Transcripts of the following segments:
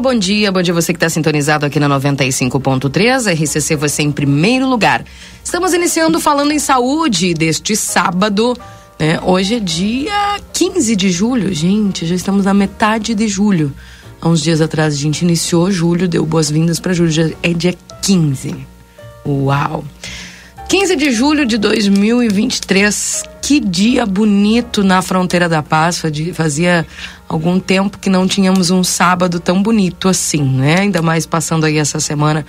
Bom dia. Bom dia você que está sintonizado aqui na 95.3. RCC você em primeiro lugar. Estamos iniciando falando em saúde deste sábado. Né? Hoje é dia 15 de julho, gente. Já estamos na metade de julho. Há uns dias atrás a gente iniciou julho, deu boas-vindas para julho. Já é dia 15. Uau! 15 de julho de 2023. Que dia bonito na fronteira da paz. Fazia algum tempo que não tínhamos um sábado tão bonito assim, né? Ainda mais passando aí essa semana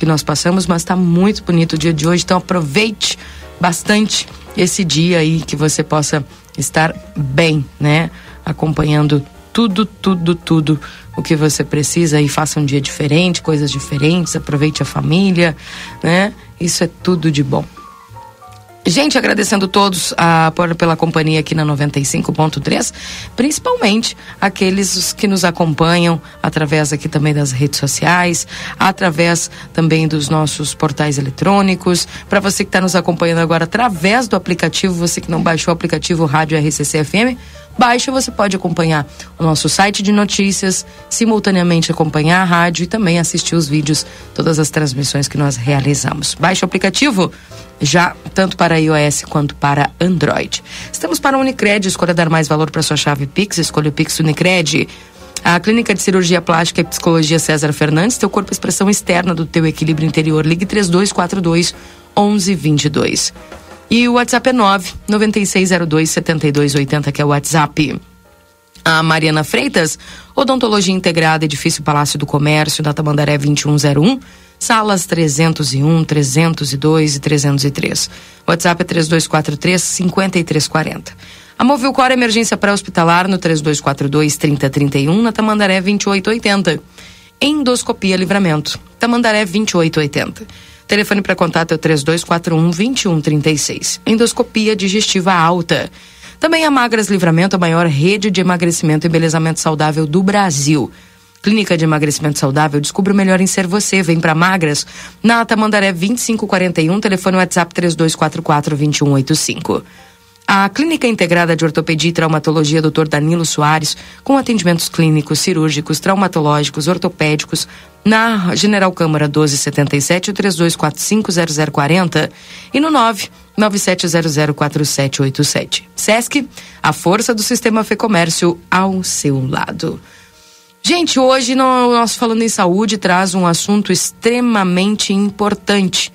que nós passamos, mas está muito bonito o dia de hoje. Então aproveite bastante esse dia aí que você possa estar bem, né? Acompanhando tudo, tudo, tudo o que você precisa e faça um dia diferente, coisas diferentes, aproveite a família, né? Isso é tudo de bom. Gente, agradecendo todos a, por, pela companhia aqui na 95.3, principalmente aqueles que nos acompanham através aqui também das redes sociais, através também dos nossos portais eletrônicos. Para você que está nos acompanhando agora através do aplicativo, você que não baixou o aplicativo Rádio RCC FM, baixa, você pode acompanhar o nosso site de notícias, simultaneamente acompanhar a rádio e também assistir os vídeos, todas as transmissões que nós realizamos. Baixe o aplicativo já tanto para iOS quanto para Android. Estamos para a Unicred, escolha dar mais valor para sua chave Pix, escolha o Pix Unicred. A Clínica de Cirurgia Plástica e Psicologia César Fernandes, teu corpo é expressão externa do teu equilíbrio interior. Ligue 3242 1122. E o WhatsApp é 9 9602 7280, que é o WhatsApp. A Mariana Freitas, Odontologia Integrada, Edifício Palácio do Comércio, da Tamandaré 2101, salas 301, 302 e 303. WhatsApp é 3243 5340. A Movilcor Emergência Pré-Hospitalar no 3242 3031, na Tamandaré 2880. Endoscopia Livramento, Tamandaré 2880. Telefone para contato é o 3241 2136. Endoscopia digestiva alta. Também a Magras Livramento, a maior rede de emagrecimento e embelezamento saudável do Brasil. Clínica de Emagrecimento Saudável, descubra o melhor em ser você. Vem para Magras, na Tamandaré 2541, telefone WhatsApp 3244 2185. A Clínica Integrada de Ortopedia e Traumatologia Dr. Danilo Soares, com atendimentos clínicos, cirúrgicos, traumatológicos, ortopédicos, na General Câmara 1277 32450040 e no 997004787. Sesc, a força do sistema Fê Comércio ao seu lado. Gente, hoje nosso Falando em Saúde traz um assunto extremamente importante.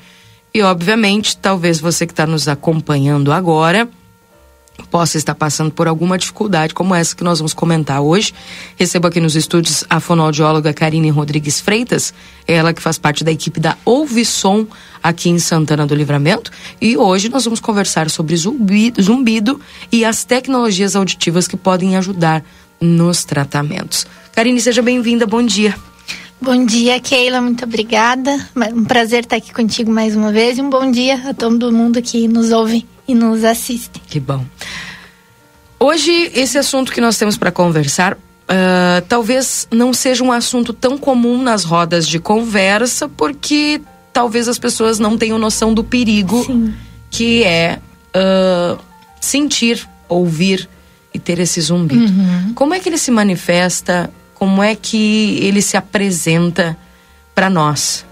E, obviamente, talvez você que está nos acompanhando agora possa estar passando por alguma dificuldade como essa que nós vamos comentar hoje. Recebo aqui nos estúdios a fonoaudióloga Karine Rodrigues Freitas, ela que faz parte da equipe da Ouvisom aqui em Santana do Livramento. E hoje nós vamos conversar sobre zumbido, zumbido e as tecnologias auditivas que podem ajudar nos tratamentos. Karine, seja bem-vinda, bom dia. Bom dia, Keila, muito obrigada. Um prazer estar aqui contigo mais uma vez e um bom dia a todo mundo que nos ouve e nos assiste. Que bom. Hoje, esse assunto que nós temos para conversar uh, talvez não seja um assunto tão comum nas rodas de conversa, porque talvez as pessoas não tenham noção do perigo Sim. que é uh, sentir, ouvir e ter esse zumbido. Uhum. Como é que ele se manifesta? Como é que ele se apresenta para nós?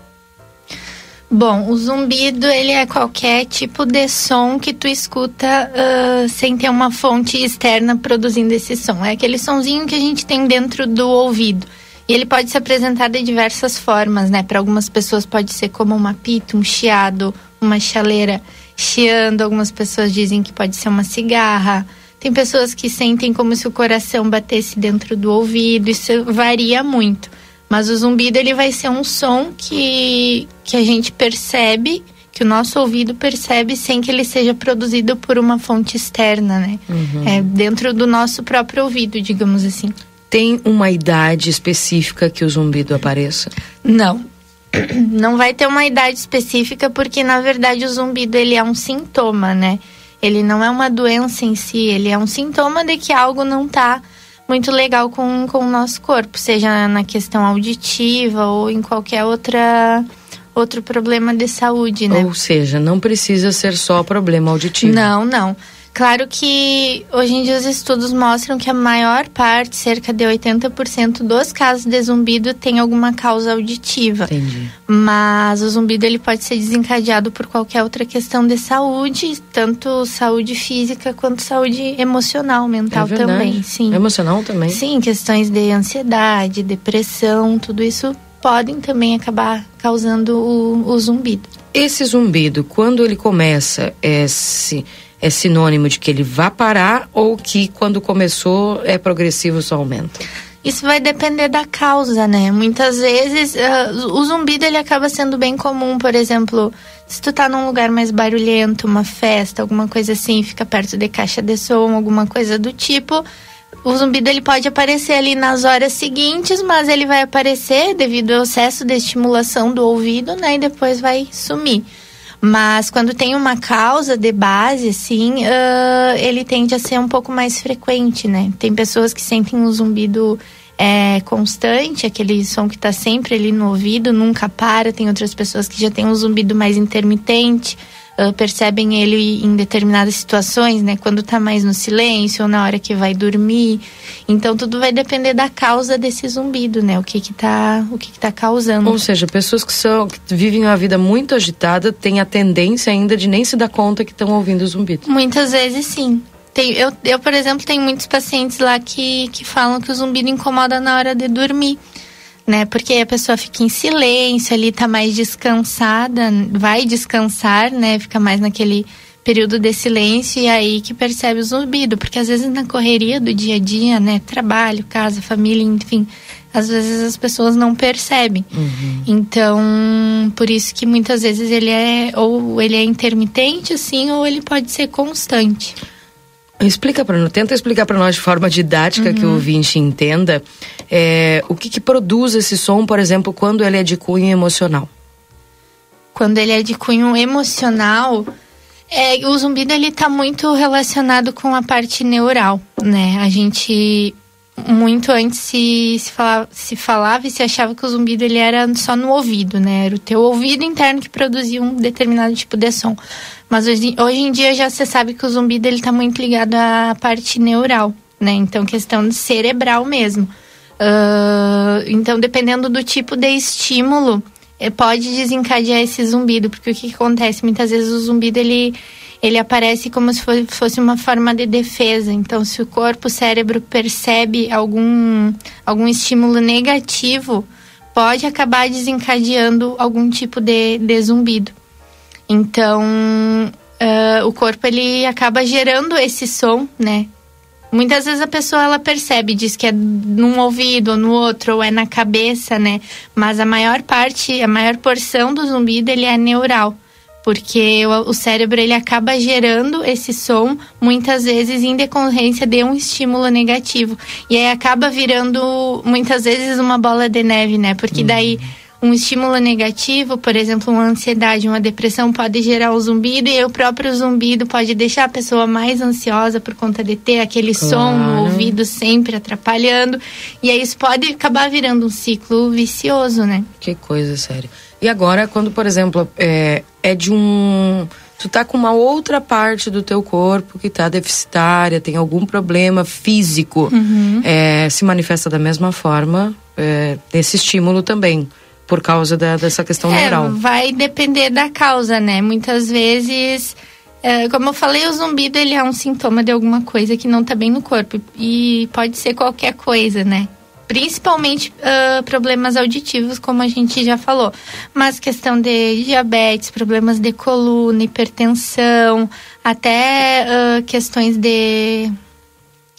Bom, o zumbido ele é qualquer tipo de som que tu escuta uh, sem ter uma fonte externa produzindo esse som. É aquele sonzinho que a gente tem dentro do ouvido. E ele pode se apresentar de diversas formas, né? Para algumas pessoas pode ser como uma pita, um chiado, uma chaleira. chiando, algumas pessoas dizem que pode ser uma cigarra. Tem pessoas que sentem como se o coração batesse dentro do ouvido, isso varia muito. Mas o zumbido ele vai ser um som que, que a gente percebe, que o nosso ouvido percebe sem que ele seja produzido por uma fonte externa, né? Uhum. É dentro do nosso próprio ouvido, digamos assim. Tem uma idade específica que o zumbido apareça? Não. Não vai ter uma idade específica porque na verdade o zumbido ele é um sintoma, né? Ele não é uma doença em si, ele é um sintoma de que algo não está muito legal com, com o nosso corpo, seja na questão auditiva ou em qualquer outra outro problema de saúde, né? Ou seja, não precisa ser só problema auditivo. Não, não. Claro que hoje em dia os estudos mostram que a maior parte, cerca de 80% dos casos de zumbido tem alguma causa auditiva. Entendi. Mas o zumbido ele pode ser desencadeado por qualquer outra questão de saúde, tanto saúde física quanto saúde emocional, mental é também, sim. Emocional também? Sim, questões de ansiedade, depressão, tudo isso podem também acabar causando o, o zumbido. Esse zumbido, quando ele começa, é se é sinônimo de que ele vai parar ou que quando começou é progressivo só aumenta? Isso vai depender da causa, né? Muitas vezes uh, o zumbido ele acaba sendo bem comum, por exemplo, se tu tá num lugar mais barulhento, uma festa, alguma coisa assim, fica perto de caixa de som, alguma coisa do tipo, o zumbido ele pode aparecer ali nas horas seguintes, mas ele vai aparecer devido ao excesso de estimulação do ouvido, né? E depois vai sumir. Mas quando tem uma causa de base, assim, uh, ele tende a ser um pouco mais frequente, né? Tem pessoas que sentem um zumbido é, constante, aquele som que está sempre ali no ouvido, nunca para. Tem outras pessoas que já têm um zumbido mais intermitente uh, percebem ele em determinadas situações, né? Quando está mais no silêncio ou na hora que vai dormir. Então tudo vai depender da causa desse zumbido, né? O que que tá, o que que tá causando. Ou seja, pessoas que são que vivem uma vida muito agitada têm a tendência ainda de nem se dar conta que estão ouvindo o zumbido. Muitas vezes sim. Tem, eu, eu, por exemplo, tenho muitos pacientes lá que, que falam que o zumbido incomoda na hora de dormir né? Porque a pessoa fica em silêncio, ali tá mais descansada, vai descansar, né? Fica mais naquele período de silêncio e é aí que percebe o zumbido, porque às vezes na correria do dia a dia, né, trabalho, casa, família, enfim, às vezes as pessoas não percebem. Uhum. Então, por isso que muitas vezes ele é ou ele é intermitente assim, ou ele pode ser constante. Explica para nós, tenta explicar para nós de forma didática uhum. que o ouvinte entenda é, o que, que produz esse som, por exemplo, quando ele é de cunho emocional. Quando ele é de cunho emocional, é, o zumbido ele está muito relacionado com a parte neural, né? A gente muito antes se, se, falava, se falava e se achava que o zumbido ele era só no ouvido, né? Era o teu ouvido interno que produzia um determinado tipo de som. Mas hoje, hoje em dia já se sabe que o zumbido ele está muito ligado à parte neural, né? Então questão de cerebral mesmo. Uh, então dependendo do tipo de estímulo eh, pode desencadear esse zumbido, porque o que, que acontece muitas vezes o zumbido ele ele aparece como se fosse uma forma de defesa. Então, se o corpo, o cérebro percebe algum, algum estímulo negativo, pode acabar desencadeando algum tipo de, de zumbido. Então, uh, o corpo ele acaba gerando esse som, né? Muitas vezes a pessoa ela percebe, diz que é num ouvido ou no outro, ou é na cabeça, né? Mas a maior parte, a maior porção do zumbido ele é neural porque o, cérebro ele acaba gerando esse som muitas vezes em decorrência de um estímulo negativo e aí acaba virando muitas vezes uma bola de neve, né? Porque daí uhum. um estímulo negativo, por exemplo, uma ansiedade, uma depressão pode gerar o zumbido e o próprio zumbido pode deixar a pessoa mais ansiosa por conta de ter aquele claro. som no ouvido sempre atrapalhando e aí isso pode acabar virando um ciclo vicioso, né? Que coisa séria. E agora, quando, por exemplo, é, é de um. Tu tá com uma outra parte do teu corpo que tá deficitária, tem algum problema físico, uhum. é, se manifesta da mesma forma é, esse estímulo também por causa da, dessa questão é, neural. Vai depender da causa, né? Muitas vezes, é, como eu falei, o zumbido ele é um sintoma de alguma coisa que não tá bem no corpo e pode ser qualquer coisa, né? Principalmente uh, problemas auditivos, como a gente já falou. Mas questão de diabetes, problemas de coluna, hipertensão, até uh, questões de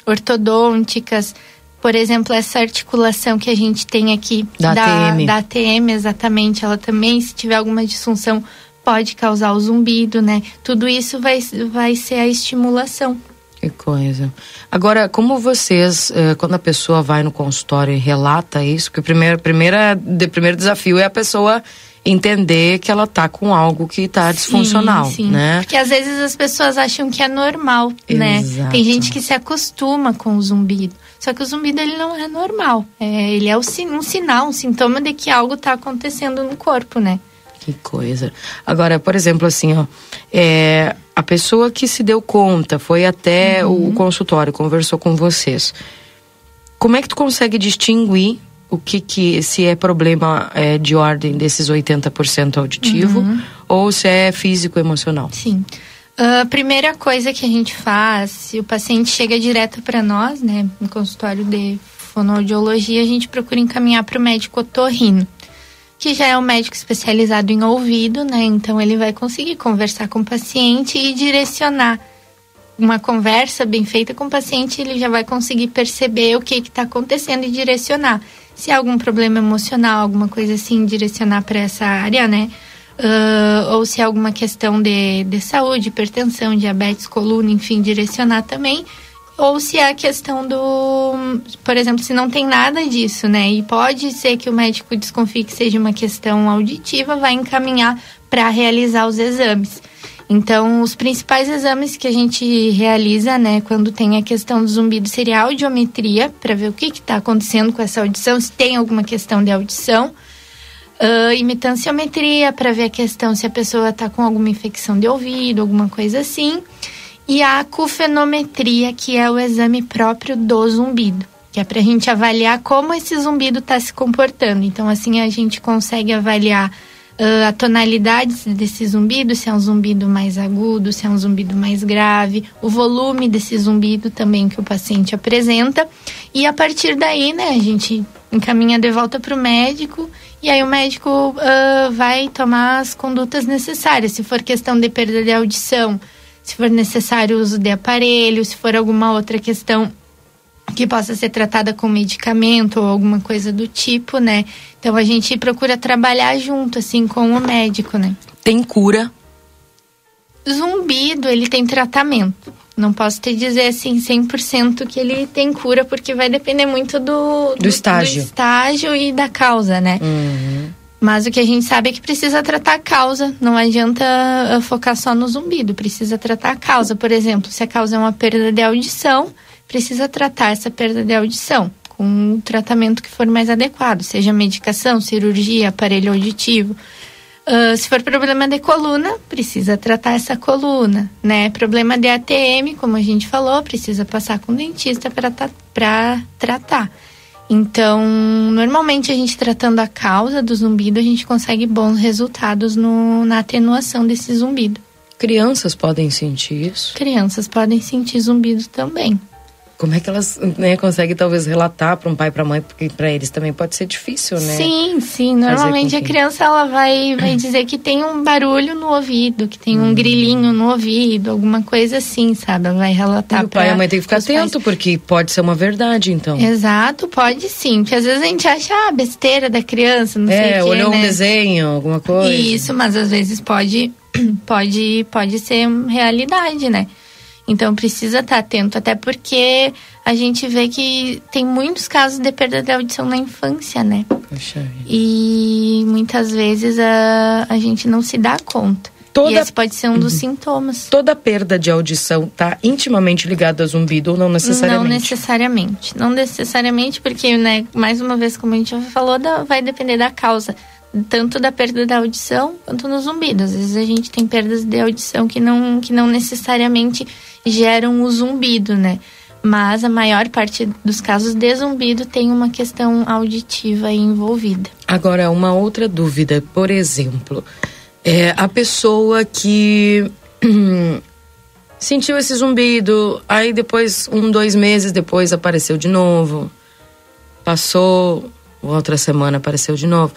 ortodônticas. Por exemplo, essa articulação que a gente tem aqui da, da ATM. Da ATM, exatamente. Ela também, se tiver alguma disfunção, pode causar o zumbido, né? Tudo isso vai, vai ser a estimulação. Que coisa. Agora, como vocês, eh, quando a pessoa vai no consultório e relata isso, que o primeiro, primeira, de, primeiro desafio é a pessoa entender que ela tá com algo que tá disfuncional, sim, sim. né? Porque às vezes as pessoas acham que é normal, né? Exato. né? Tem gente que se acostuma com o zumbido. Só que o zumbido ele não é normal. É, ele é um sinal, um sintoma de que algo tá acontecendo no corpo, né? Que coisa. Agora, por exemplo, assim, ó, é, a pessoa que se deu conta, foi até uhum. o consultório, conversou com vocês. Como é que tu consegue distinguir o que, que se é problema é, de ordem desses 80% auditivo uhum. ou se é físico emocional? Sim. A uh, primeira coisa que a gente faz, se o paciente chega direto para nós, né, no consultório de fonoaudiologia, a gente procura encaminhar para o médico otorrino que já é um médico especializado em ouvido, né? Então ele vai conseguir conversar com o paciente e direcionar uma conversa bem feita com o paciente, ele já vai conseguir perceber o que está acontecendo e direcionar. Se há algum problema emocional, alguma coisa assim, direcionar para essa área, né? Uh, ou se há alguma questão de, de saúde, hipertensão, diabetes, coluna, enfim, direcionar também ou se é a questão do, por exemplo, se não tem nada disso, né? E pode ser que o médico desconfie que seja uma questão auditiva, vai encaminhar para realizar os exames. Então, os principais exames que a gente realiza, né, quando tem a questão do zumbido, seria a audiometria, para ver o que está acontecendo com essa audição, se tem alguma questão de audição. Uh, imitanciometria, para ver a questão se a pessoa está com alguma infecção de ouvido, alguma coisa assim e a acufenometria, que é o exame próprio do zumbido, que é para a gente avaliar como esse zumbido está se comportando. Então, assim, a gente consegue avaliar uh, a tonalidade desse zumbido, se é um zumbido mais agudo, se é um zumbido mais grave, o volume desse zumbido também que o paciente apresenta. E a partir daí, né, a gente encaminha de volta para o médico e aí o médico uh, vai tomar as condutas necessárias. Se for questão de perda de audição, se for necessário o uso de aparelho, se for alguma outra questão que possa ser tratada com medicamento ou alguma coisa do tipo, né? Então a gente procura trabalhar junto, assim, com o médico, né? Tem cura? Zumbido, ele tem tratamento. Não posso te dizer assim 100% que ele tem cura, porque vai depender muito do, do, do estágio. do estágio e da causa, né? Uhum. Mas o que a gente sabe é que precisa tratar a causa. Não adianta uh, focar só no zumbido, precisa tratar a causa. Por exemplo, se a causa é uma perda de audição, precisa tratar essa perda de audição com um tratamento que for mais adequado, seja medicação, cirurgia, aparelho auditivo. Uh, se for problema de coluna, precisa tratar essa coluna, né? Problema de ATM, como a gente falou, precisa passar com o dentista para tratar. Então, normalmente a gente tratando a causa do zumbido, a gente consegue bons resultados no, na atenuação desse zumbido. Crianças podem sentir isso? Crianças podem sentir zumbido também como é que elas né, conseguem talvez relatar para um pai para mãe? Porque para eles também pode ser difícil né? Sim sim. Normalmente a criança ela vai vai dizer que tem um barulho no ouvido que tem um hum. grilinho no ouvido alguma coisa assim sabe? Ela vai relatar e o pai e a mãe tem que ficar atento pais. porque pode ser uma verdade então. Exato pode sim. Porque às vezes a gente acha ah, besteira da criança não é, sei o olhou né? um desenho alguma coisa. Isso mas às vezes pode pode pode ser realidade né então precisa estar atento, até porque a gente vê que tem muitos casos de perda de audição na infância, né? Puxa e muitas vezes a, a gente não se dá conta. Toda... E esse pode ser um dos uhum. sintomas. Toda perda de audição está intimamente ligada a zumbido ou não necessariamente? Não necessariamente. Não necessariamente, porque, né, mais uma vez, como a gente já falou, vai depender da causa tanto da perda da audição quanto no zumbido. Às vezes a gente tem perdas de audição que não, que não necessariamente geram o zumbido, né? Mas a maior parte dos casos de zumbido tem uma questão auditiva envolvida. Agora, uma outra dúvida, por exemplo, é a pessoa que sentiu esse zumbido, aí depois, um, dois meses depois, apareceu de novo passou, outra semana apareceu de novo.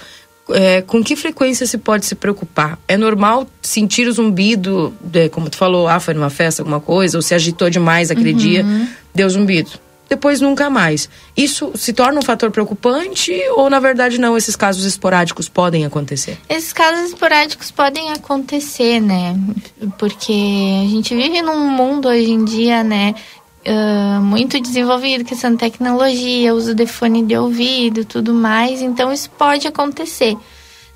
É, com que frequência se pode se preocupar? É normal sentir o zumbido, de, como tu falou, ah, foi numa festa, alguma coisa, ou se agitou demais aquele uhum. dia, deu zumbido. Depois nunca mais. Isso se torna um fator preocupante ou, na verdade, não? Esses casos esporádicos podem acontecer? Esses casos esporádicos podem acontecer, né? Porque a gente vive num mundo hoje em dia, né? Uh, muito desenvolvido, questão de tecnologia, uso de fone de ouvido, tudo mais. Então isso pode acontecer,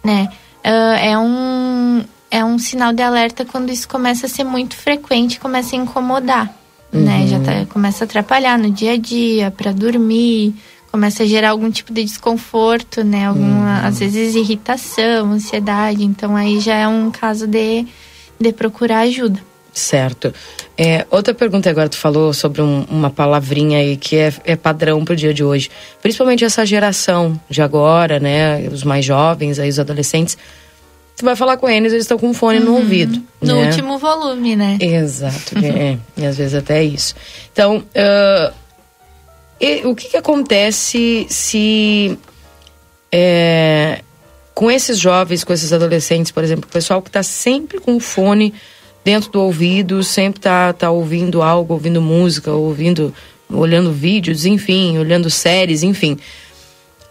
né? Uh, é um é um sinal de alerta quando isso começa a ser muito frequente, começa a incomodar, uhum. né? Já tá, começa a atrapalhar no dia a dia, para dormir, começa a gerar algum tipo de desconforto, né? Alguma, uhum. às vezes irritação, ansiedade. Então aí já é um caso de, de procurar ajuda. Certo. É, outra pergunta agora, tu falou sobre um, uma palavrinha aí que é, é padrão para o dia de hoje. Principalmente essa geração de agora, né? Os mais jovens, aí, os adolescentes. Tu vai falar com eles, eles estão com um fone uhum. no ouvido. No né? último volume, né? Exato. é, e às vezes até isso. Então, uh, e, o que, que acontece se... É, com esses jovens, com esses adolescentes, por exemplo, o pessoal que está sempre com o fone dentro do ouvido, sempre tá, tá ouvindo algo, ouvindo música, ouvindo, olhando vídeos, enfim, olhando séries, enfim.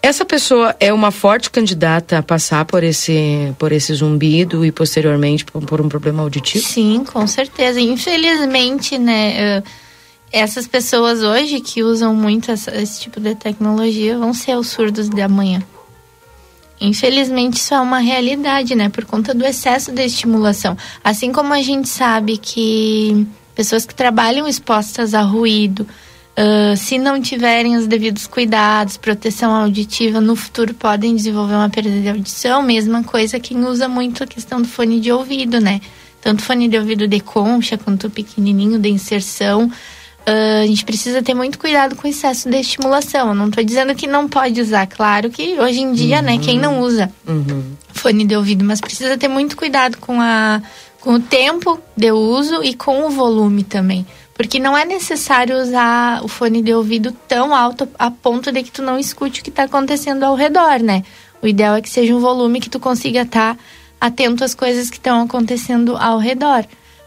Essa pessoa é uma forte candidata a passar por esse, por esse zumbido e posteriormente por, um problema auditivo? Sim, com certeza. Infelizmente, né, essas pessoas hoje que usam muito essa, esse tipo de tecnologia vão ser os surdos de amanhã. Infelizmente, isso é uma realidade, né? Por conta do excesso de estimulação. Assim como a gente sabe que pessoas que trabalham expostas a ruído, uh, se não tiverem os devidos cuidados, proteção auditiva, no futuro podem desenvolver uma perda de audição. Mesma coisa quem usa muito a questão do fone de ouvido, né? Tanto fone de ouvido de concha quanto pequenininho de inserção Uh, a gente precisa ter muito cuidado com o excesso de estimulação. Eu não estou dizendo que não pode usar, claro que hoje em dia, uhum. né, quem não usa uhum. fone de ouvido, mas precisa ter muito cuidado com, a, com o tempo de uso e com o volume também. Porque não é necessário usar o fone de ouvido tão alto a ponto de que tu não escute o que está acontecendo ao redor, né? O ideal é que seja um volume que tu consiga estar tá atento às coisas que estão acontecendo ao redor,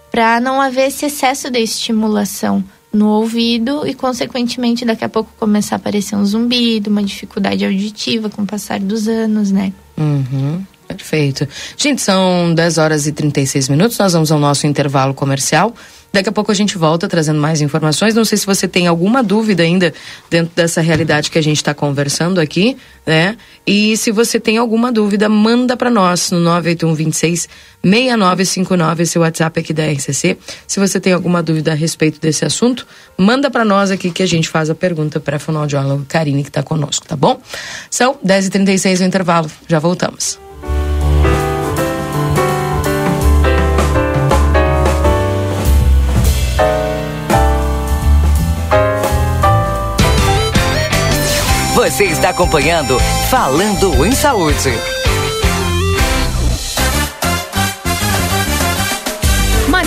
para não haver esse excesso de estimulação no ouvido e, consequentemente, daqui a pouco começar a aparecer um zumbido, uma dificuldade auditiva com o passar dos anos, né? Uhum. Perfeito. Gente, são 10 horas e 36 minutos. Nós vamos ao nosso intervalo comercial. Daqui a pouco a gente volta trazendo mais informações. Não sei se você tem alguma dúvida ainda dentro dessa realidade que a gente está conversando aqui, né? E se você tem alguma dúvida, manda para nós no 981 26 6959, esse WhatsApp aqui da RCC. Se você tem alguma dúvida a respeito desse assunto, manda para nós aqui que a gente faz a pergunta para a fonoaudióloga Karine que está conosco, tá bom? São 10h36 o intervalo. Já voltamos. Você está acompanhando Falando em Saúde.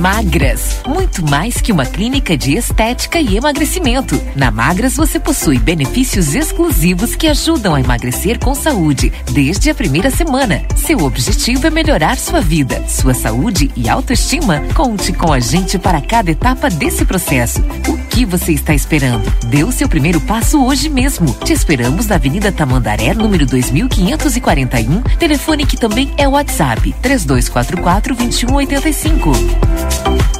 Magras, muito mais que uma clínica de estética e emagrecimento. Na Magras você possui benefícios exclusivos que ajudam a emagrecer com saúde desde a primeira semana. Seu objetivo é melhorar sua vida, sua saúde e autoestima. Conte com a gente para cada etapa desse processo. O que você está esperando? Dê o seu primeiro passo hoje mesmo. Te esperamos na Avenida Tamandaré, número 2541, telefone que também é WhatsApp 3244 2185.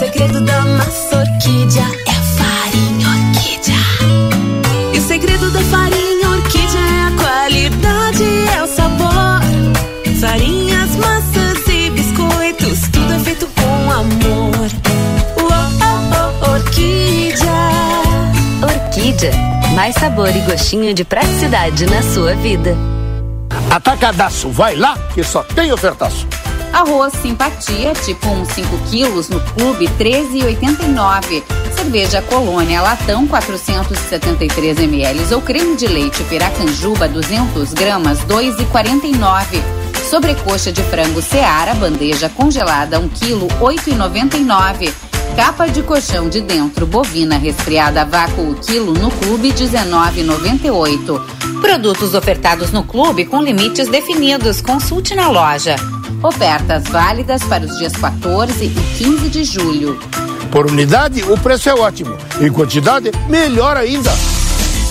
O segredo da massa orquídea é a farinha orquídea. E o segredo da farinha orquídea é a qualidade, é o sabor. Farinhas, massas e biscoitos, tudo é feito com amor. Oh, oh, oh, orquídea. Orquídea, mais sabor e gostinho de praticidade na sua vida. Atacadaço, vai lá que só tem ofertaço. Arroz Simpatia, tipo 1, 5 quilos, no clube, 13,89. Cerveja Colônia Latão, 473 ml. Ou creme de leite Piracanjuba, 200 gramas, 2,49. Sobrecoxa de frango Seara, bandeja congelada, 1 quilo, 8,99. Capa de colchão de dentro bovina resfriada vácuo quilo no clube 19,98. Produtos ofertados no clube com limites definidos. Consulte na loja. Ofertas válidas para os dias 14 e 15 de julho. Por unidade, o preço é ótimo. Em quantidade, melhor ainda.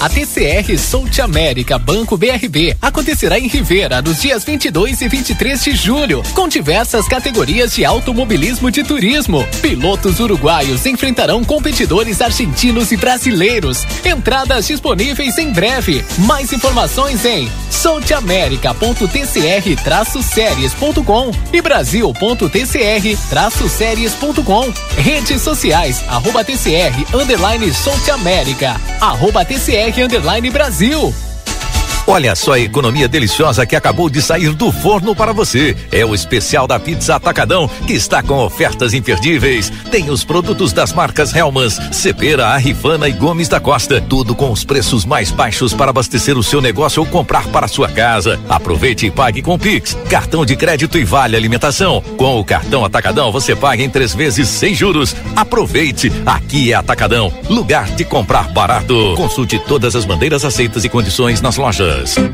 A TCR South América Banco BRB acontecerá em Rivera nos dias 22 e 23 de julho, com diversas categorias de automobilismo de turismo. Pilotos uruguaios enfrentarão competidores argentinos e brasileiros. Entradas disponíveis em breve. Mais informações em soutamerica.tcr-séries.com e brasil.tcr-séries.com. Redes sociais, arroba TCR, underline South América, arroba TCR Underline Brasil. Olha só a economia deliciosa que acabou de sair do forno para você. É o especial da Pizza Atacadão, que está com ofertas imperdíveis. Tem os produtos das marcas Helmans, Cepera, Arrifana e Gomes da Costa. Tudo com os preços mais baixos para abastecer o seu negócio ou comprar para a sua casa. Aproveite e pague com Pix, cartão de crédito e vale alimentação. Com o cartão Atacadão você paga em três vezes sem juros. Aproveite, aqui é Atacadão, lugar de comprar barato. Consulte todas as bandeiras aceitas e condições nas lojas. Seu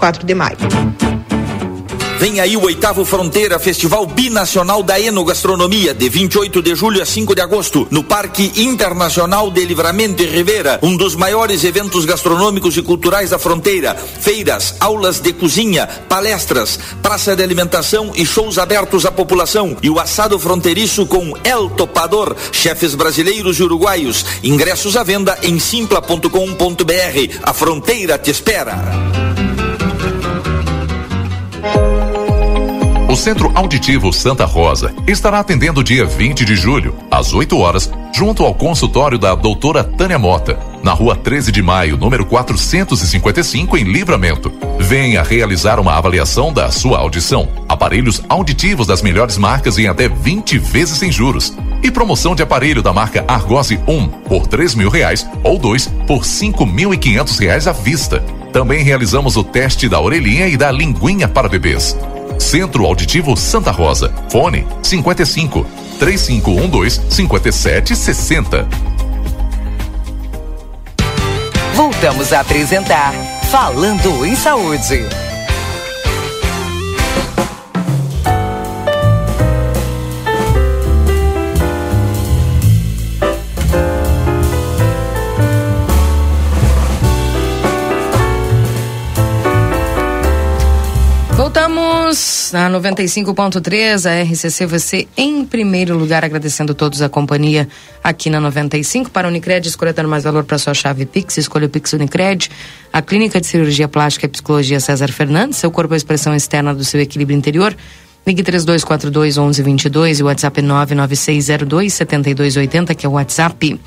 24 de maio. Vem aí o oitavo Fronteira Festival Binacional da Enogastronomia, de 28 de julho a 5 de agosto, no Parque Internacional de Livramento e Rivera, um dos maiores eventos gastronômicos e culturais da fronteira. Feiras, aulas de cozinha, palestras, praça de alimentação e shows abertos à população. E o assado fronteiriço com El Topador, chefes brasileiros e uruguaios. Ingressos à venda em simpla.com.br. A fronteira te espera. O Centro Auditivo Santa Rosa estará atendendo dia 20 de julho, às 8 horas, junto ao consultório da doutora Tânia Mota, na rua 13 de maio, número 455, em Livramento. Venha realizar uma avaliação da sua audição. Aparelhos auditivos das melhores marcas em até 20 vezes sem juros. E promoção de aparelho da marca Argose 1 por 3 mil reais ou 2 por 5.500 reais à vista. Também realizamos o teste da orelhinha e da linguinha para bebês. Centro Auditivo Santa Rosa. Fone 55 3512 5760. Voltamos a apresentar Falando em Saúde. Voltamos na 95.3, a RCC, você em primeiro lugar, agradecendo a todos a companhia aqui na 95. Para a Unicred, escolhendo mais valor para sua chave Pix, escolha o Pix Unicred. A Clínica de Cirurgia Plástica e Psicologia César Fernandes, seu corpo é a expressão externa do seu equilíbrio interior. Ligue 3242 1122 e o WhatsApp é 99602 7280, que é o WhatsApp.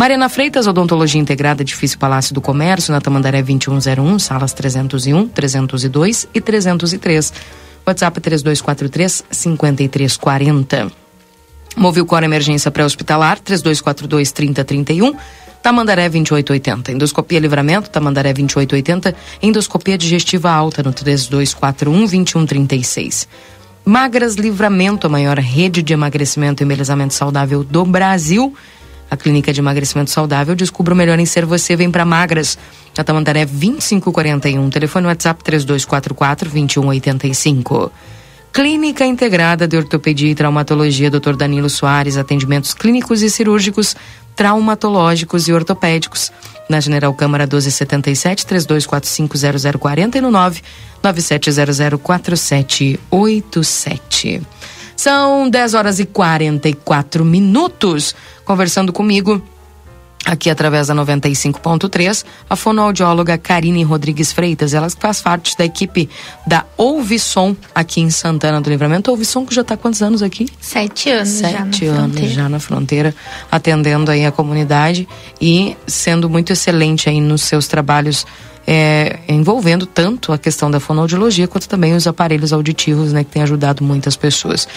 Mariana Freitas, Odontologia Integrada, Edifício Palácio do Comércio, na Tamandaré 2101, salas 301, 302 e 303. WhatsApp 3243 5340. Movilcor Emergência Pré-Hospitalar 3242 3031. Tamandaré 2880. Endoscopia Livramento, Tamandaré 2880. Endoscopia digestiva alta no 3241 2136. Magras Livramento, a maior rede de emagrecimento e embelezamento saudável do Brasil. A clínica de emagrecimento saudável descubra o melhor em ser você. Vem para Magras. A Tamandaré 2541. Telefone WhatsApp 3244 2185. Clínica Integrada de Ortopedia e Traumatologia, Dr. Danilo Soares, atendimentos clínicos e cirúrgicos, traumatológicos e ortopédicos. Na General Câmara 1277 3245 0040 e no 9 97004787. São 10 horas e 44 minutos. Conversando comigo aqui através da 95.3, a fonoaudióloga Karine Rodrigues Freitas, ela faz parte da equipe da Ouvisom aqui em Santana do Livramento. Ouvisom que já está quantos anos aqui? Sete anos Sete já anos fronteira. já na fronteira, atendendo aí a comunidade e sendo muito excelente aí nos seus trabalhos é, envolvendo tanto a questão da fonoaudiologia quanto também os aparelhos auditivos, né, que tem ajudado muitas pessoas.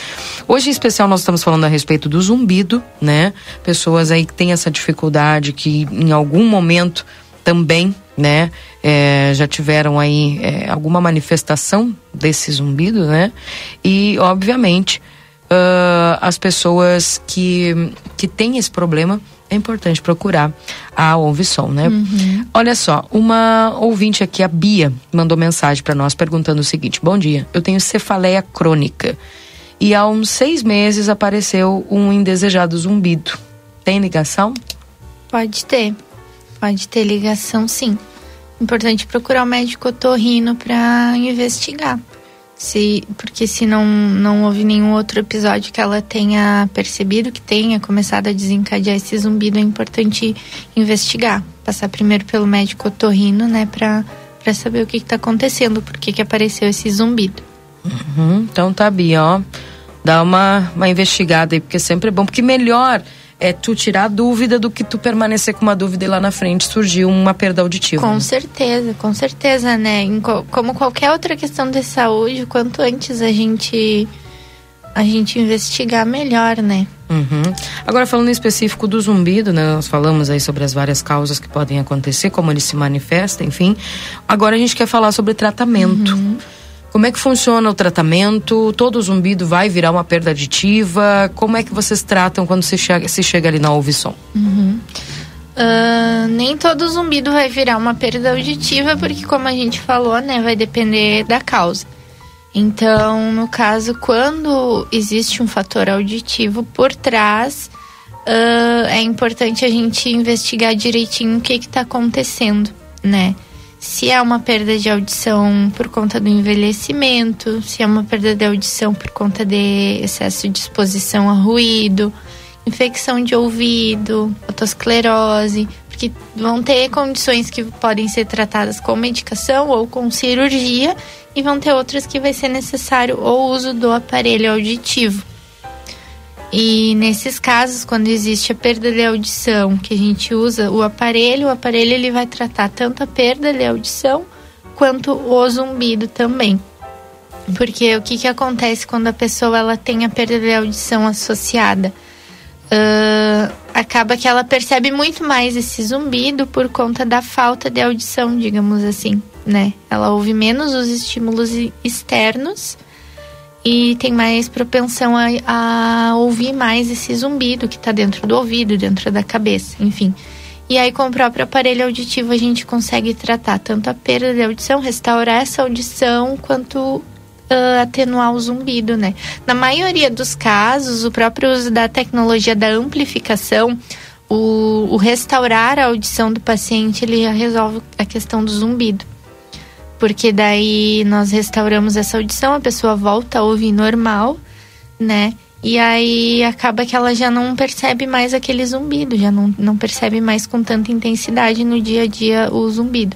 Hoje, em especial, nós estamos falando a respeito do zumbido, né? Pessoas aí que têm essa dificuldade, que em algum momento também, né, é, já tiveram aí é, alguma manifestação desse zumbido, né? E, obviamente, ah, as pessoas que, que têm esse problema, é importante procurar a Ouvisom, né? Olha só, uma ouvinte aqui, a Bia, mandou mensagem para nós perguntando o seguinte: Bom dia, eu tenho cefaleia crônica e há uns seis meses apareceu um indesejado zumbido. Tem ligação? Pode ter. Pode ter ligação, sim. Importante procurar o médico otorrino para investigar. Se, porque se não, não houve nenhum outro episódio que ela tenha percebido que tenha começado a desencadear esse zumbido, é importante investigar. Passar primeiro pelo médico otorrino, né, pra, pra saber o que, que tá acontecendo, por que, que apareceu esse zumbido. Uhum, então tá, Bia, ó. Dá uma, uma investigada aí, porque sempre é bom. Porque melhor é tu tirar a dúvida do que tu permanecer com uma dúvida e lá na frente surgir uma perda auditiva. Com né? certeza, com certeza, né? Como qualquer outra questão de saúde, quanto antes a gente a gente investigar melhor, né? Uhum. Agora, falando em específico do zumbido, né? Nós falamos aí sobre as várias causas que podem acontecer, como ele se manifesta, enfim. Agora a gente quer falar sobre tratamento. Como é que funciona o tratamento? Todo zumbido vai virar uma perda aditiva? Como é que vocês tratam quando se chega, chega ali na ouvição? Uhum. Ah, nem todo zumbido vai virar uma perda auditiva, porque como a gente falou, né, vai depender da causa. Então, no caso, quando existe um fator auditivo por trás, ah, é importante a gente investigar direitinho o que está acontecendo, né? Se é uma perda de audição por conta do envelhecimento, se é uma perda de audição por conta de excesso de exposição a ruído, infecção de ouvido, otosclerose, porque vão ter condições que podem ser tratadas com medicação ou com cirurgia e vão ter outras que vai ser necessário o uso do aparelho auditivo. E nesses casos, quando existe a perda de audição, que a gente usa o aparelho, o aparelho ele vai tratar tanto a perda de audição quanto o zumbido também. Porque o que, que acontece quando a pessoa ela tem a perda de audição associada? Ah, acaba que ela percebe muito mais esse zumbido por conta da falta de audição, digamos assim, né? Ela ouve menos os estímulos externos e tem mais propensão a, a ouvir mais esse zumbido que tá dentro do ouvido, dentro da cabeça, enfim. E aí, com o próprio aparelho auditivo, a gente consegue tratar tanto a perda de audição, restaurar essa audição, quanto ah, atenuar o zumbido, né? Na maioria dos casos, o próprio uso da tecnologia da amplificação, o, o restaurar a audição do paciente, ele resolve a questão do zumbido. Porque daí nós restauramos essa audição, a pessoa volta a ouvir normal, né? E aí acaba que ela já não percebe mais aquele zumbido, já não, não percebe mais com tanta intensidade no dia a dia o zumbido.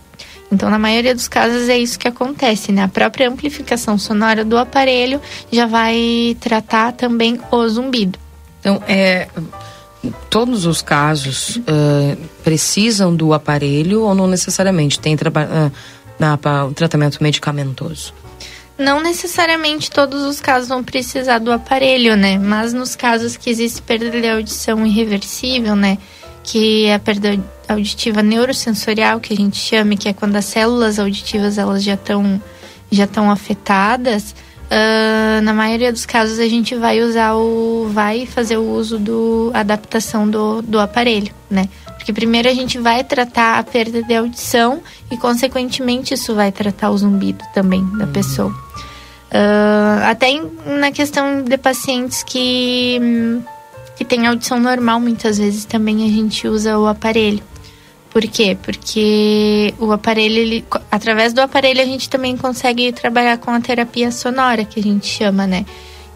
Então, na maioria dos casos, é isso que acontece, né? A própria amplificação sonora do aparelho já vai tratar também o zumbido. Então, é, todos os casos uh, precisam do aparelho ou não necessariamente? Tem uh, uh, tratamento medicamentoso? Não necessariamente todos os casos vão precisar do aparelho, né? Mas nos casos que existe perda de audição irreversível, né? Que é a perda auditiva neurosensorial, que a gente chama, que é quando as células auditivas elas já estão já estão afetadas. Uh, na maioria dos casos a gente vai usar o vai fazer o uso do adaptação do, do aparelho, né? Porque primeiro a gente vai tratar a perda de audição e consequentemente isso vai tratar o zumbido também da uhum. pessoa. Uh, até em, na questão de pacientes que que têm audição normal, muitas vezes também a gente usa o aparelho. Por quê? Porque o aparelho, ele, através do aparelho, a gente também consegue trabalhar com a terapia sonora, que a gente chama, né?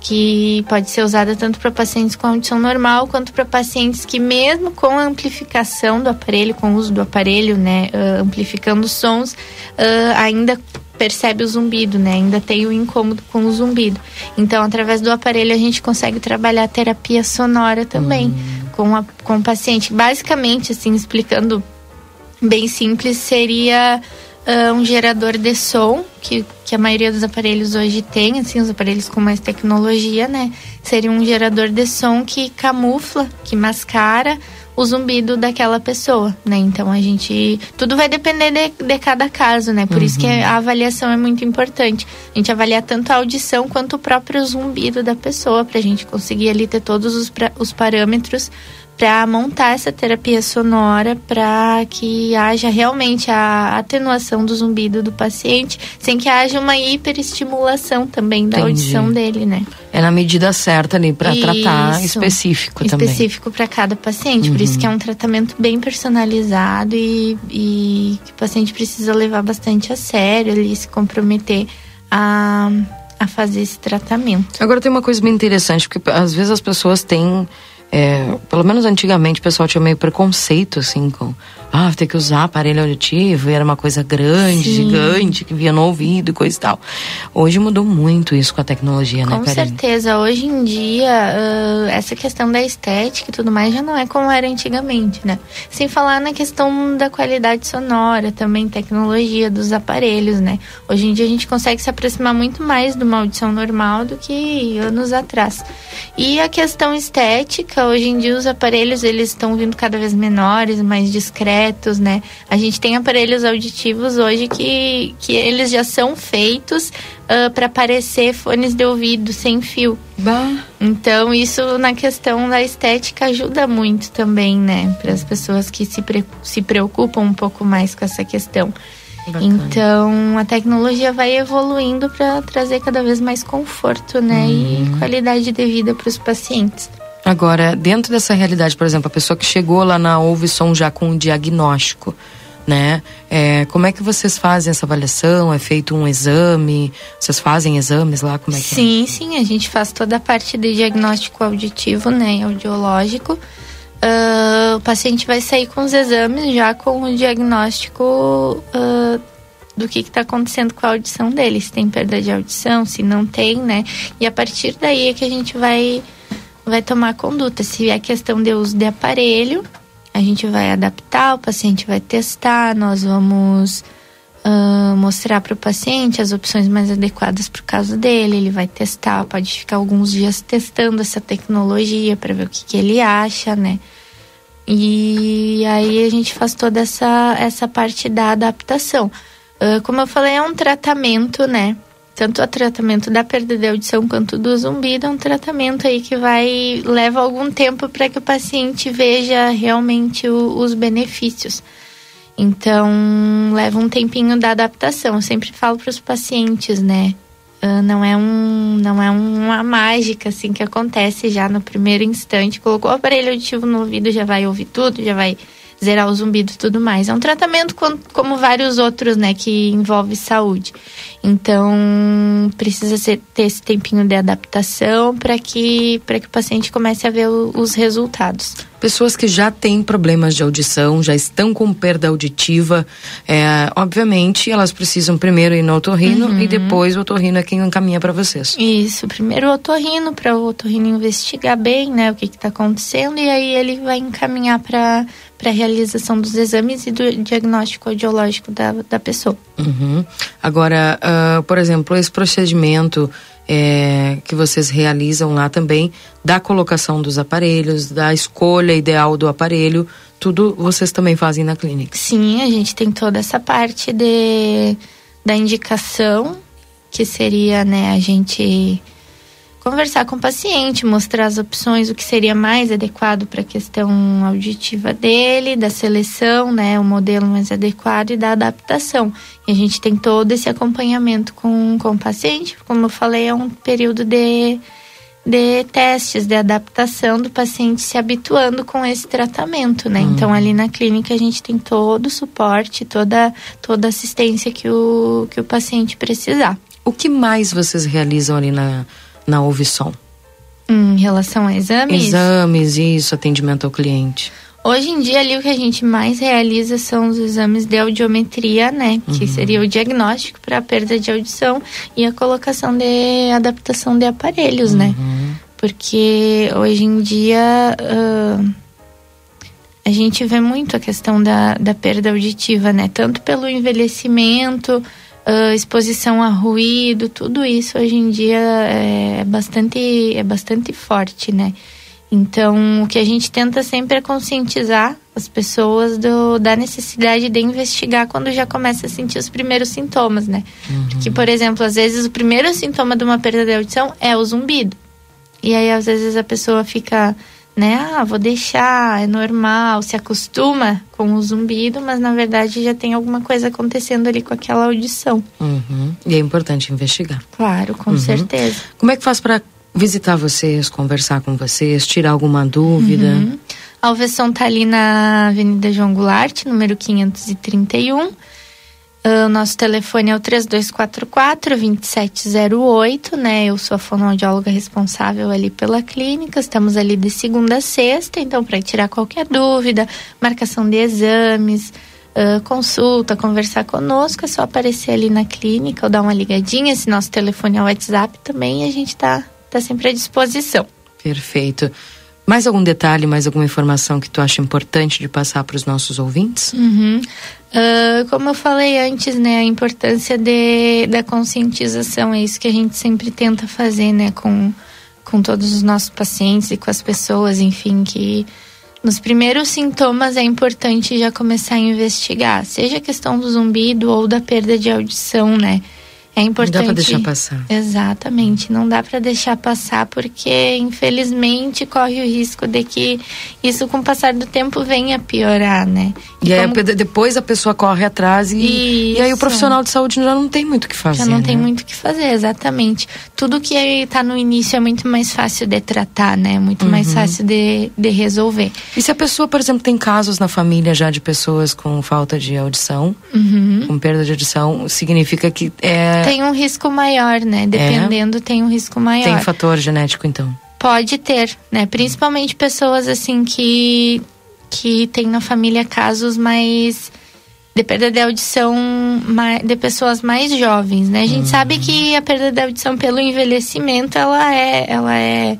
Que pode ser usada tanto para pacientes com audição normal, quanto para pacientes que, mesmo com a amplificação do aparelho, com o uso do aparelho, né? Uh, amplificando os sons, uh, ainda percebe o zumbido, né? Ainda tem o incômodo com o zumbido. Então, através do aparelho, a gente consegue trabalhar a terapia sonora também hum. com, a, com o paciente. Basicamente, assim, explicando bem simples seria uh, um gerador de som, que, que a maioria dos aparelhos hoje tem, assim, os aparelhos com mais tecnologia, né? Seria um gerador de som que camufla, que mascara o zumbido daquela pessoa, né? Então a gente. Tudo vai depender de, de cada caso, né? Por uhum. isso que uhum. a avaliação é muito importante. A gente avaliar tanto a audição quanto o próprio zumbido da pessoa, pra gente conseguir ali ter todos os, os parâmetros para montar essa terapia sonora para que haja realmente a atenuação do zumbido do paciente, sem que haja uma hiperestimulação também da Entendi. audição dele, né? É na medida certa ali para tratar específico também. Específico para cada paciente, uhum. por isso que é um tratamento bem personalizado e, e que o paciente precisa levar bastante a sério ali, se comprometer a a fazer esse tratamento. Agora tem uma coisa bem interessante, porque às vezes as pessoas têm é, pelo menos antigamente o pessoal tinha meio preconceito, assim, com ah, ter que usar aparelho auditivo, e era uma coisa grande, Sim. gigante, que via no ouvido e coisa e tal. Hoje mudou muito isso com a tecnologia, com né, Com certeza. Hoje em dia, uh, essa questão da estética e tudo mais já não é como era antigamente, né? Sem falar na questão da qualidade sonora, também tecnologia dos aparelhos, né? Hoje em dia a gente consegue se aproximar muito mais de uma audição normal do que anos atrás. E a questão estética, hoje em dia os aparelhos eles estão vindo cada vez menores, mais discretos, né? A gente tem aparelhos auditivos hoje que, que eles já são feitos uh, para parecer fones de ouvido sem fio. Bah. Então, isso na questão da estética ajuda muito também, né? Para as pessoas que se, pre se preocupam um pouco mais com essa questão. Bacana. Então, a tecnologia vai evoluindo para trazer cada vez mais conforto, né? E uhum. qualidade de vida para os pacientes. Agora, dentro dessa realidade, por exemplo, a pessoa que chegou lá na Ouvisom já com um diagnóstico, né? É, como é que vocês fazem essa avaliação? É feito um exame? Vocês fazem exames lá? Como é que é? sim, é? sim, a gente faz toda a parte de diagnóstico auditivo, né? Audiológico. Uh, o paciente vai sair com os exames já com o diagnóstico uh, do que está acontecendo com a audição dele, se tem perda de audição, se não tem, né? E a partir daí é que a gente vai vai tomar conduta. Se é questão de uso de aparelho, a gente vai adaptar, o paciente vai testar, nós vamos uh, mostrar para o paciente as opções mais adequadas para o caso dele. Ele vai testar, pode ficar alguns dias testando essa tecnologia para ver o que, que ele acha, né? E aí a gente faz toda essa, essa parte da adaptação. Uh, como eu falei, é um tratamento, né? Tanto o tratamento da perda de audição quanto do zumbido é um tratamento aí que vai leva algum tempo para que o paciente veja realmente o, os benefícios. Então, leva um tempinho da adaptação. Eu sempre falo para os pacientes, né? Uh, não é um não é uma mágica assim que acontece já no primeiro instante. Colocou o aparelho auditivo no ouvido, já vai ouvir tudo, já vai zerar o zumbido e tudo mais. É um tratamento com, como vários outros, né, que envolve saúde. Então, precisa ser, ter esse tempinho de adaptação para que, que o paciente comece a ver o, os resultados. Pessoas que já têm problemas de audição, já estão com perda auditiva, é, obviamente elas precisam primeiro ir no otorrino Uhum. e depois o otorrino é quem encaminha para vocês. Isso, primeiro o otorrino, para o otorrino investigar bem, né, o que está acontecendo, e aí ele vai encaminhar para a realização dos exames e do diagnóstico audiológico da, da pessoa. Uhum. Agora, ah, por exemplo, esse procedimento é, que vocês realizam lá também, da colocação dos aparelhos, da escolha ideal do aparelho, tudo vocês também fazem na clínica. Sim, a gente tem toda essa parte de, da indicação, que seria, né, a gente conversar com o paciente, mostrar as opções, o que seria mais adequado para a questão auditiva dele, da seleção, né, o modelo mais adequado e da adaptação. E a gente tem todo esse acompanhamento com, com o paciente, como eu falei, é um período de, de testes, de adaptação do paciente se habituando com esse tratamento, né? Então ali na clínica a gente tem todo o suporte, toda, toda a assistência que o, que o paciente precisar. O que mais vocês realizam ali na, na Ouvisom? Em relação a exames? Exames, isso, atendimento ao cliente. Hoje em dia ali o que a gente mais realiza são os exames de audiometria, né? Que seria o diagnóstico para a perda de audição e a colocação de adaptação de aparelhos, né? Porque hoje em dia ah, a gente vê muito a questão da, da perda auditiva, né? Tanto pelo envelhecimento, ah, exposição a ruído, tudo isso hoje em dia é bastante, é bastante forte, né? Então, o que a gente tenta sempre é conscientizar as pessoas do, da necessidade de investigar quando já começa a sentir os primeiros sintomas, né? Porque, por exemplo, às vezes o primeiro sintoma de uma perda de audição é o zumbido. E aí, às vezes, a pessoa fica, né? Ah, vou deixar, é normal, se acostuma com o zumbido, mas na verdade já tem alguma coisa acontecendo ali com aquela audição. Uhum. E é importante investigar. Claro, com Uhum. certeza. Como é que faz para visitar vocês, conversar com vocês, tirar alguma dúvida? Uhum. A Alvesson tá ali na Avenida João Goulart, número 531. Ah, O nosso telefone é o 3244-2708, né? Eu sou a fonoaudióloga responsável ali pela clínica. Estamos ali de segunda a sexta, então, para tirar qualquer dúvida, marcação de exames, ah, consulta, conversar conosco, é só aparecer ali na clínica ou dar uma ligadinha. Esse nosso telefone é o WhatsApp também, a gente tá, tá sempre à disposição. Perfeito. Mais algum detalhe, mais alguma informação que tu acha importante de passar para os nossos ouvintes? Uhum. Ah, como eu falei antes, né, a importância de, da conscientização é isso que a gente sempre tenta fazer, né, com, com todos os nossos pacientes e com as pessoas, enfim, que nos primeiros sintomas é importante já começar a investigar, seja a questão do zumbido ou da perda de audição, né? É importante. Não dá para deixar passar. Exatamente, não dá para deixar passar porque infelizmente corre o risco de que isso com o passar do tempo venha piorar, né? E aí, como- depois a pessoa corre atrás e, e aí o profissional de saúde já não tem muito o que fazer. Já não tem né? muito o que fazer, exatamente. Tudo que está no início é muito mais fácil de tratar, né? Muito mais Uhum. fácil de, de resolver. E se a pessoa, por exemplo, tem casos na família já de pessoas com falta de audição, Uhum. com perda de audição, significa que é, Tem um risco maior, né? Dependendo, tem um risco maior. tem fator genético, então. Pode ter, né? Principalmente pessoas assim que que tem na família casos mais de perda de audição de pessoas mais jovens, né? A gente sabe que a perda de audição pelo envelhecimento ela é ela é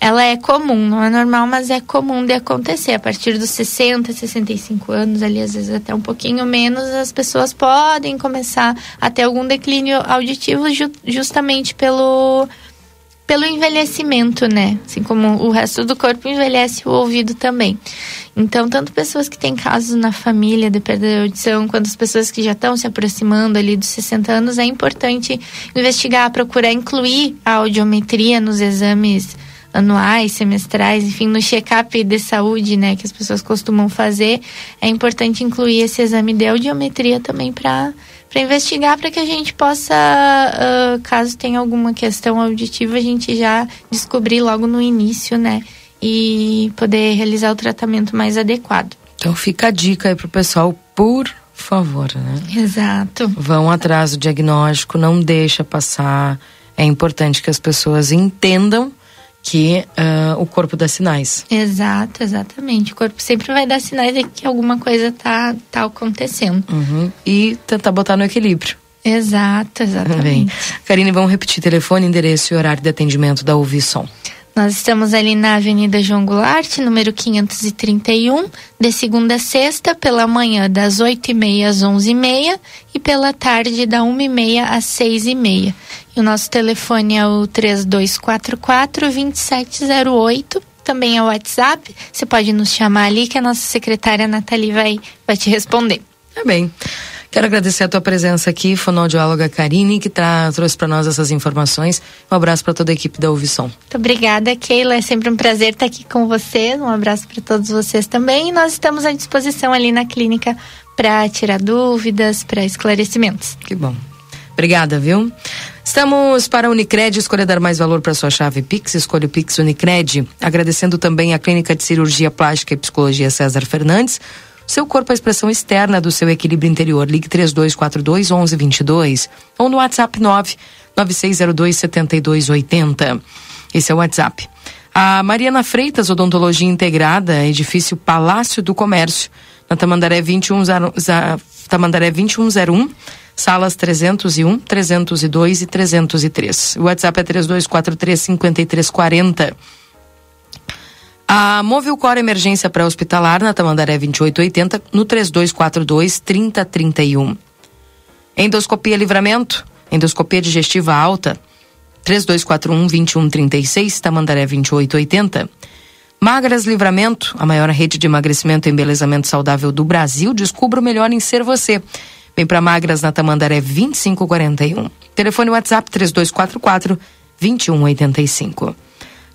ela é comum, não é normal, mas é comum de acontecer. A partir dos 60, 65 anos, ali às vezes até um pouquinho menos, as pessoas podem começar a ter algum declínio auditivo ju- justamente pelo pelo envelhecimento, né? Assim como o resto do corpo envelhece, o ouvido também. Então, tanto pessoas que têm casos na família de perda de audição, quanto as pessoas que já estão se aproximando ali dos 60 anos, é importante investigar, procurar incluir a audiometria nos exames anuais, semestrais, enfim, no check-up de saúde, né, que as pessoas costumam fazer, é importante incluir esse exame de audiometria também para para investigar, para que a gente possa, ah, caso tenha alguma questão auditiva, a gente já descobrir logo no início, né, e poder realizar o tratamento mais adequado. Então fica a dica aí pro pessoal, por favor, né? Exato. Vão atrás do diagnóstico, não deixa passar. É importante que as pessoas entendam que uh, o corpo dá sinais. Exato, exatamente. O corpo sempre vai dar sinais de que alguma coisa tá, tá acontecendo. Uhum. E tentar botar no equilíbrio. Exato, exatamente. Bem. Karine, vamos repetir telefone, endereço e horário de atendimento da Ouvisom. Nós estamos ali na Avenida João Goulart, número 531, de segunda a sexta, pela manhã das 8h30 às 11h30 e pela tarde da 1h30 às 6h30. O nosso telefone é o 3244-2708. Também é o WhatsApp. Você pode nos chamar ali que a nossa secretária Nathalie vai, vai te responder. Tá bem. Quero agradecer a tua presença aqui, fonoaudióloga Karine, que tra trouxe para nós essas informações. Um abraço para toda a equipe da Ouvisom. Muito obrigada, Keila. É sempre um prazer estar aqui com você. Um abraço para todos vocês também. E nós estamos à disposição ali na clínica para tirar dúvidas, para esclarecimentos. Que bom. Obrigada, viu? Estamos para a Unicred, escolha dar mais valor para sua chave Pix, escolha o Pix Unicred. Agradecendo também a Clínica de Cirurgia Plástica e Psicologia César Fernandes, seu corpo é a expressão externa do seu equilíbrio interior. Ligue 3242 1122 ou no WhatsApp 9 9602 7280. Esse é o WhatsApp. A Mariana Freitas, Odontologia Integrada, edifício Palácio do Comércio, na Tamandaré 2101, Tamandaré 2101 salas 301, 302 e 303. O WhatsApp é 3243 5340. A Móvel Core Emergência Pré-Hospitalar na Tamandaré 2880 no 3242 3031. Endoscopia Livramento, endoscopia digestiva alta 3241 2136 Tamandaré 2880. Magras Livramento, a maior rede de emagrecimento e embelezamento saudável do Brasil, descubra o melhor em ser você. Vem para Magras na Tamandaré 2541. Telefone WhatsApp 3244 2185.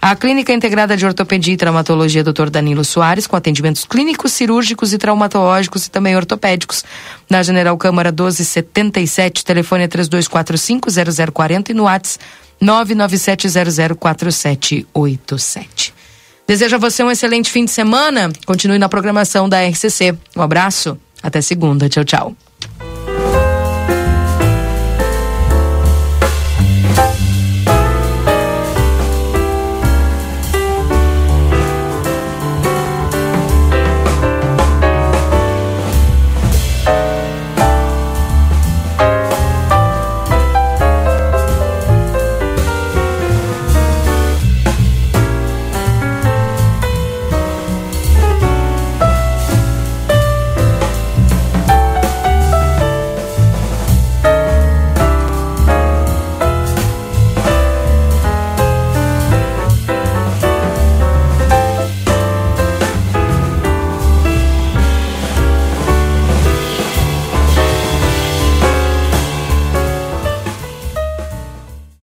A Clínica Integrada de Ortopedia e Traumatologia Dr. Danilo Soares, com atendimentos clínicos, cirúrgicos e traumatológicos e também ortopédicos. Na General Câmara 1277, telefone é 3245-0040 e no WhatsApp 997004787. Desejo a você um excelente fim de semana. Continue na programação da RCC. Um abraço. Até segunda. Tchau, tchau.